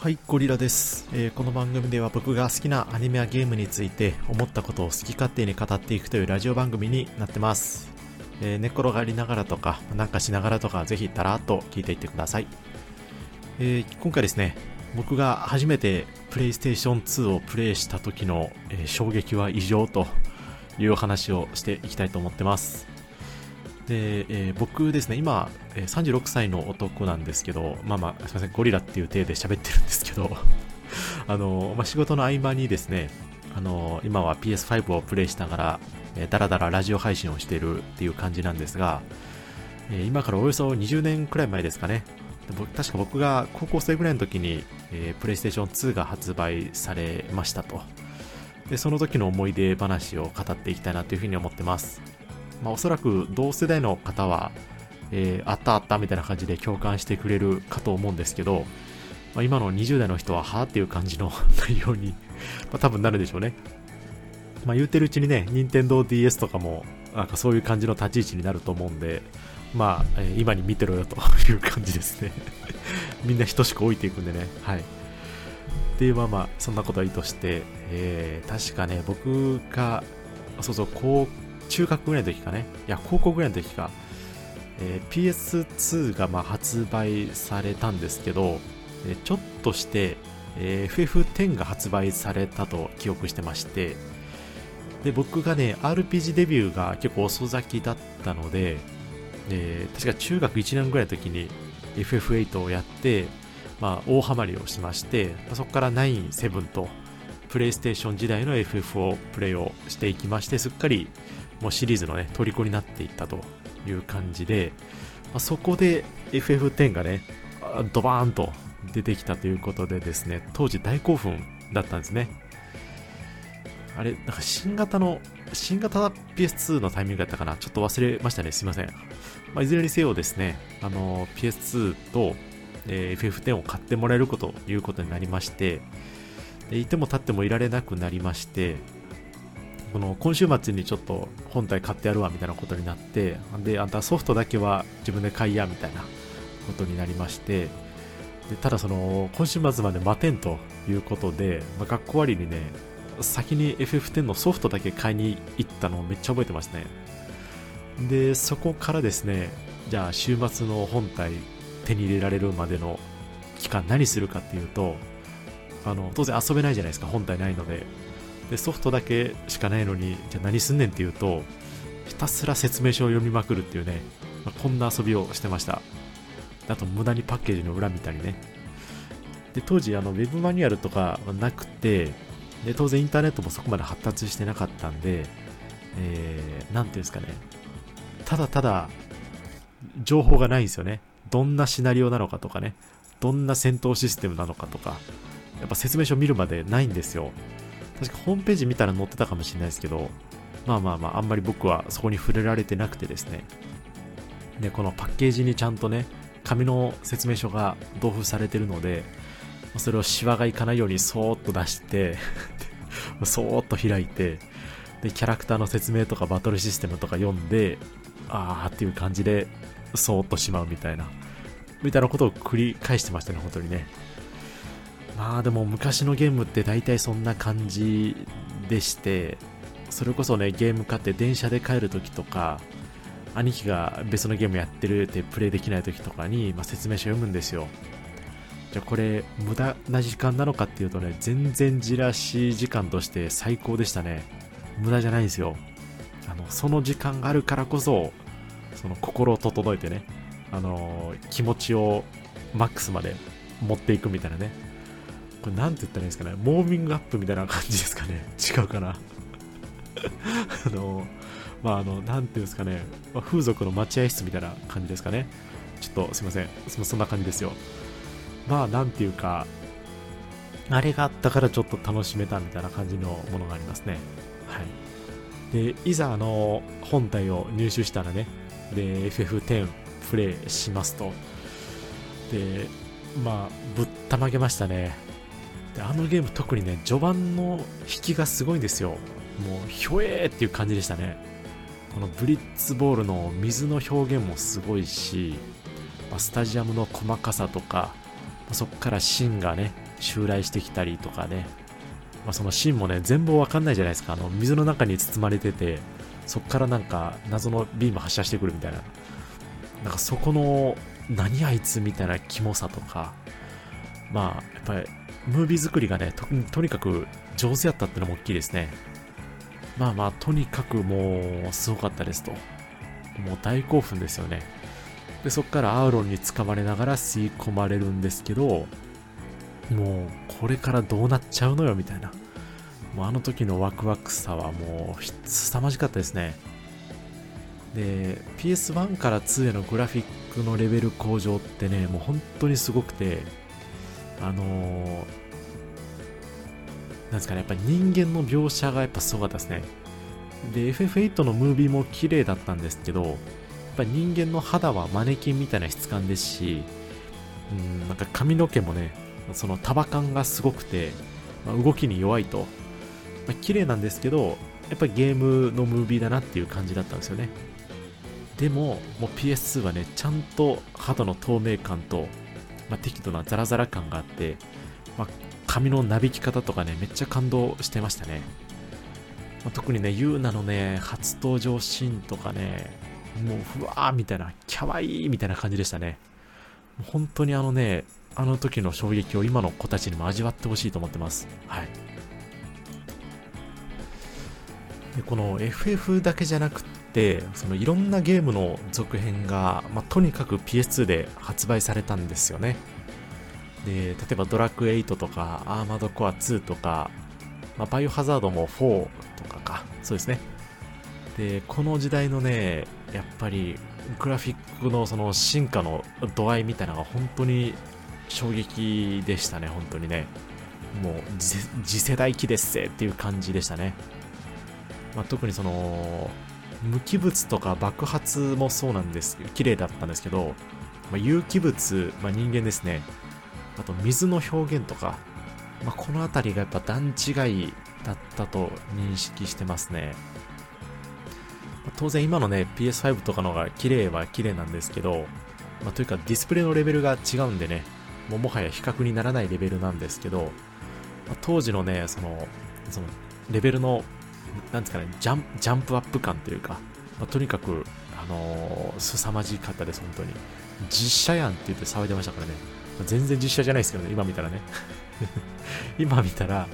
はい、ゴリラです、えー、この番組では僕が好きなアニメやゲームについて思ったことを好き勝手に語っていくというラジオ番組になってます。えー、寝転がりながらとか、なんかしながらとか、ぜひだらっと聞いていってください。えー、今回ですね、僕が初めてプレイステーション2をプレイした時の、え衝撃は異常という話をしていきたいと思ってます。で、えー、僕ですね、今、え36歳の男なんですけど、まあまあ、すみません、ゴリラっていう体で喋ってるんですけど、あの、まあ、仕事の合間にですね、あの、今は PS5 をプレイしながら、えー、だらだらラジオ配信をしているっていう感じなんですが、えー、今からおよそ20年くらい前ですかね、確か僕が高校生ぐらいの時に、えー、プレイステーション2が発売されましたと。で、その時の思い出話を語っていきたいなというふうに思ってます。まあ、おそらく同世代の方は、えー、あったあったみたいな感じで共感してくれるかと思うんですけど、まあ、今の20代の人ははあっていう感じの内容に まあ、多分なるでしょうね。まあ、言うてるうちにね、任天堂 d s とかも、なんかそういう感じの立ち位置になると思うんで、まあ、えー、今に見てろよという感じですね みんな等しく置いていくんでね。はい。っていうまあまあ、そんなことはいいとして、えー、確かね、僕が、そうそう、高中学ぐらいの時かね、いや、高校ぐらいの時か、えー、PS2 がま発売されたんですけど、えちょっとして、えー、FF10 が発売されたと記憶してまして、で、僕がね、RPG デビューが結構遅咲きだったので、えー、確か中学1年ぐらいの時に FF8 をやって、まあ、大ハマりをしまして、そこから9、7と、プレイステーション時代の FF をプレイをしていきまして、すっかりもうシリーズのね、虜になっていったという感じで、まあ、そこで FF10 がね、ドバーンと出てきたということでですね、当時大興奮だったんですね。あれ、なんか新型の、新型 PS2 のタイミングだったかな？ちょっと忘れましたね。すいません。まあ、いずれにせよですね、あの、PS2 と、えー、FF10 を買ってもらえるこということになりまして、いても立ってもいられなくなりまして、この今週末にちょっと本体買ってやるわみたいなことになって、で、あんたソフトだけは自分で買いやみたいなことになりまして、でただその今週末まで待てんということで、まあ、学校終わりにね、先に FF10 のソフトだけ買いに行ったのをめっちゃ覚えてますね。で、そこからですね、じゃあ週末の本体手に入れられるまでの期間何するかっていうと、あの、当然遊べないじゃないですか、本体ないので。でソフトだけしかないのにじゃあ何すんねんっていうとひたすら説明書を読みまくるっていうね、まあ、こんな遊びをしてました。あと無駄にパッケージの裏見たりね。で当時あのウェブマニュアルとかなくてで当然インターネットもそこまで発達してなかったんで、えー、ていうんですかね。ただただ情報がないんですよね。どんなシナリオなのかとかね。どんな戦闘システムなのかとか。やっぱ説明書見るまでないんですよ。確かホームページ見たら載ってたかもしれないですけど、まあまあまあ、あんまり僕はそこに触れられてなくてですね。で、このパッケージにちゃんとね、紙の説明書が同封されてるので、それをシワがいかないようにそーっと出して そーっと開いて、で、キャラクターの説明とかバトルシステムとか読んで、あーっていう感じで、そーっとしまうみたいな、みたいなことを繰り返してましたね、本当にね。まあでも昔のゲームって大体そんな感じでして、それこそね、ゲーム買って電車で帰るときとか、兄貴が別のゲームやってるってプレイできないときとかに、まあ、説明書読むんですよ。じゃあこれ無駄な時間なのかっていうとね、全然じらし時間として最高でしたね。無駄じゃないんですよ。あの、その時間があるからこそ、その心を整えてね、あの気持ちをマックスまで持っていくみたいなね。これなんて言ったらいいんですかね、モーミングアップみたいな感じですかね。違うかな。あの、まあ、あの、なんていうんですかね、まあ、風俗の待合室みたいな感じですかね。ちょっとすいません。そんな感じですよ。まあ、なんていうか、あれがあったからちょっと楽しめたみたいな感じのものがありますね。はい。で、いざ、あの、本体を入手したらね、で、FF10 プレイしますと。で、まあ、ぶったまげましたね。であのゲーム特にね序盤の引きがすごいんですよもうひょえーっていう感じでしたねこのブリッツボールの水の表現もすごいし、ま、スタジアムの細かさとか、ま、そこから芯がね襲来してきたりとかね、まあ、そのシーンもね、全部わかんないじゃないですか。あの、水の中に包まれてて、そっからなんか謎のビーム発射してくるみたいな。なんかそこの、何あいつみたいなキモさとか、まあ、やっぱり、ムービー作りがねと、とにかく上手やったってのも大きいですね。まあまあ、とにかくもう、すごかったですと。もう大興奮ですよね。で、そっからアーロンに掴まれながら吸い込まれるんですけど、もう、これからどうなっちゃうのよ、みたいな。もうあの時のワクワクさはもう、凄まじかったですね。で、PS1 から2へのグラフィックのレベル向上ってね、もう本当にすごくて、あの、なんですかね、やっぱり人間の描写がやっぱすごかったですね。で、FF8 のムービーも綺麗だったんですけど、やっぱ人間の肌はマネキンみたいな質感ですし、うん、なんか髪の毛もね、その束感がすごくて、まあ、動きに弱いと。まあ、綺麗なんですけど、やっぱりゲームのムービーだなっていう感じだったんですよね。でも、もう PS2 はね、ちゃんと肌の透明感と、まあ、適度なザラザラ感があって、まあ、髪のなびき方とかね、めっちゃ感動してましたね。まあ、特にね、ユーナのね、初登場シーンとかね、もうふわーみたいな、キャワイーみたいな感じでしたね。本当にあのね、あの時の衝撃を今の子たちにも味わってほしいと思ってます。はい。でこの FF だけじゃなくてそのいろんなゲームの続編が、まあ、とにかく PS2 で発売されたんですよね。で例えばドラクエ8とかアーマードコア2とか、まあ、バイオハザードも4とかか。そうですね。でこの時代のねやっぱりグラフィックのその進化の度合いみたいなのが本当に衝撃でしたね。本当にね。もう次世代機ですっていう感じでしたね。まあ、特にその無機物とか爆発もそうなんですけど綺麗だったんですけど、まあ、有機物、まあ、人間ですね。あと水の表現とか、まあ、この辺りがやっぱ段違いだったと認識してますね、まあ、当然今のね PS5 とかの方が綺麗は綺麗なんですけど、まあ、というかディスプレイのレベルが違うんでねもうもはや比較にならないレベルなんですけど、まあ、当時のねそのそのレベルのなんですかね、ジャンジャンプアップ感というか、まあ、とにかく、あのー、凄まじかったです、本当に。実写やんって言って騒いでましたからね。ま、全然実写じゃないですけどね、今見たらね。今見たら、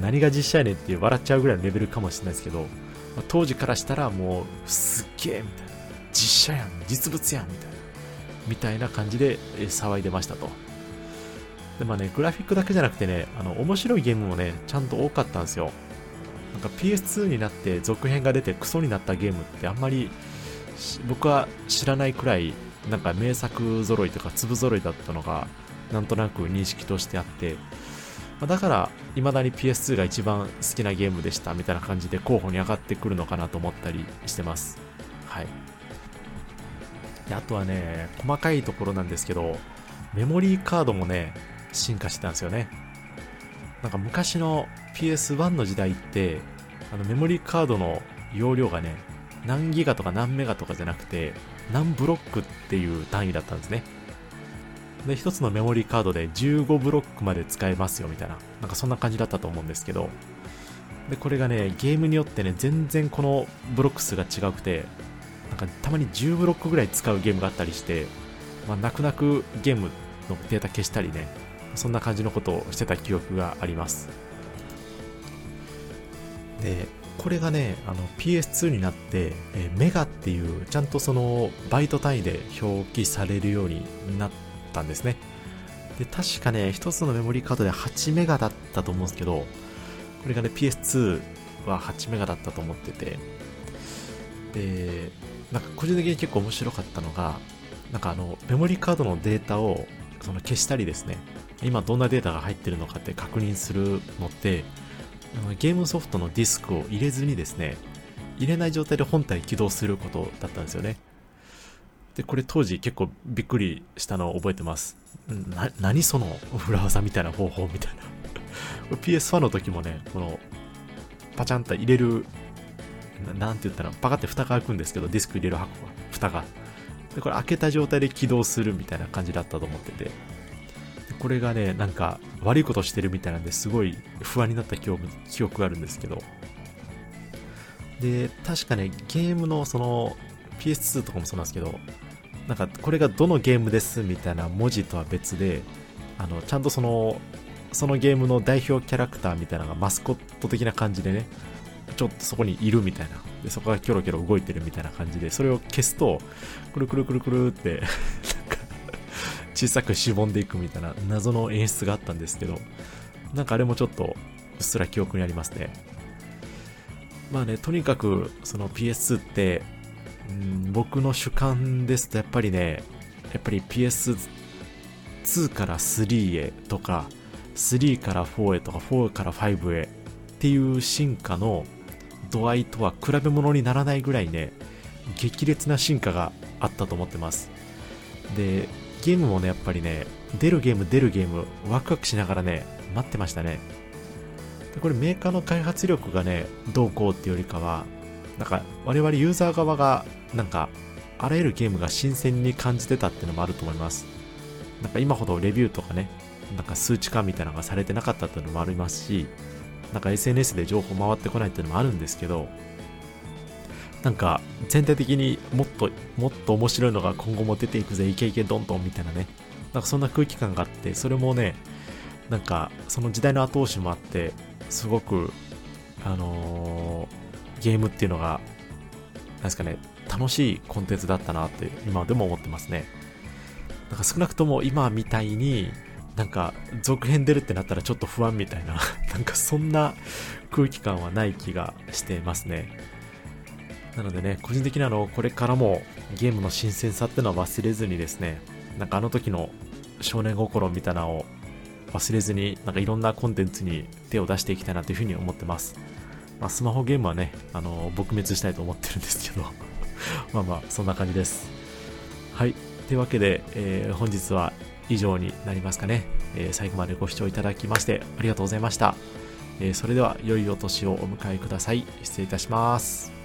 何が実写やねんって笑っちゃうぐらいのレベルかもしれないですけど、ま、当時からしたらもう、すっげえみたいな。実写やん、実物やんみたいな。みたいな感じで騒いでましたと。で、まあね、グラフィックだけじゃなくてね、あの、面白いゲームもね、ちゃんと多かったんですよ。なんか PS2 になって続編が出てクソになったゲームってあんまり僕は知らないくらいなんか名作揃いとか粒揃いだったのがなんとなく認識としてあってだから未だに PS2 が一番好きなゲームでしたみたいな感じで候補に上がってくるのかなと思ったりしてます。はい。であとはね細かいところなんですけどメモリーカードもね進化してたんですよね。なんか昔の PS1 の時代って、あのメモリーカードの容量がね、何ギガとか何メガとかじゃなくて、何ブロックっていう単位だったんですね。で、一つのメモリーカードで15ブロックまで使えますよみたいな、なんかそんな感じだったと思うんですけど、で、これがね、ゲームによってね、全然このブロック数が違くて、なんかたまに10ブロックぐらい使うゲームがあったりして、まあ、泣く泣くゲームのデータ消したりね、そんな感じのことをしてた記憶があります。で、これがね、あの PS2 になって、えメガっていう、ちゃんとそのバイト単位で表記されるようになったんですね。で、確かね、一つのメモリーカードで8メガだったと思うんですけど、これがね、PS2 は8メガだったと思ってて、で、なんか個人的に結構面白かったのが、なんかあの、メモリーカードのデータをその消したりですね、今どんなデータが入ってるのかって確認するのってゲームソフトのディスクを入れずにですね入れない状態で本体起動することだったんですよね。でこれ当時結構びっくりしたのを覚えてます。な何その裏技みたいな方法みたいな。PS1 の時もねこのパチャンと入れるなんて言ったらパカって蓋が開くんですけどディスク入れる箱が蓋が。でこれ開けた状態で起動するみたいな感じだったと思ってて。これがね、なんか悪いことしてるみたいなんですごい不安になった記憶記憶があるんですけど。で、確かね、ゲームのその PS2 とかもそうなんですけど、なんかこれがどのゲームですみたいな文字とは別で、あの、ちゃんとその、そのゲームの代表キャラクターみたいなのがマスコット的な感じでね、ちょっとそこにいるみたいな。で、そこがキョロキョロ動いてるみたいな感じで、それを消すと、くるくるくるくるって小さくしぼんでいくみたいな謎の演出があったんですけど、なんかあれもちょっとうっすら記憶にありますね。まあね、とにかくその PS2 って、うん、僕の主観ですとやっぱりね、やっぱり PS2 から3へとか、3から4へとか4から5へっていう進化の度合いとは比べ物にならないぐらいね、激烈な進化があったと思ってます。で、ゲームもね、やっぱりね、出るゲーム出るゲーム、ワクワクしながらね、待ってましたね。でこれメーカーの開発力がね、どうこうっていうよりかは、なんか我々ユーザー側が、なんか、あらゆるゲームが新鮮に感じてたっていうのもあると思います。なんか今ほどレビューとかね、なんか数値化みたいなのがされてなかったっていうのもありますし、なんか SNS で情報回ってこないっていうのもあるんですけど、なんか全体的にもっともっと面白いのが今後も出ていくぜイケイケドンドンみたいなね。なんかそんな空気感があってそれもねなんかその時代の後押しもあってすごくあのー、ゲームっていうのがなんですかね楽しいコンテンツだったなって今でも思ってますね。なんか少なくとも今みたいになんか続編出るってなったらちょっと不安みたいな。なんかそんな空気感はない気がしてますね。なのでね、個人的にあの、これからもゲームの新鮮さってのは忘れずにですね、なんかあの時の少年心みたいなのを忘れずに、なんかいろんなコンテンツに手を出していきたいなというふうに思ってます。まあ、スマホゲームはね、あの、撲滅したいと思ってるんですけど まあまあ、そんな感じです。はい。というわけで、えー、本日は以上になりますかね、えー、最後までご視聴いただきましてありがとうございました。えー、それでは良いお年をお迎えください。失礼いたします。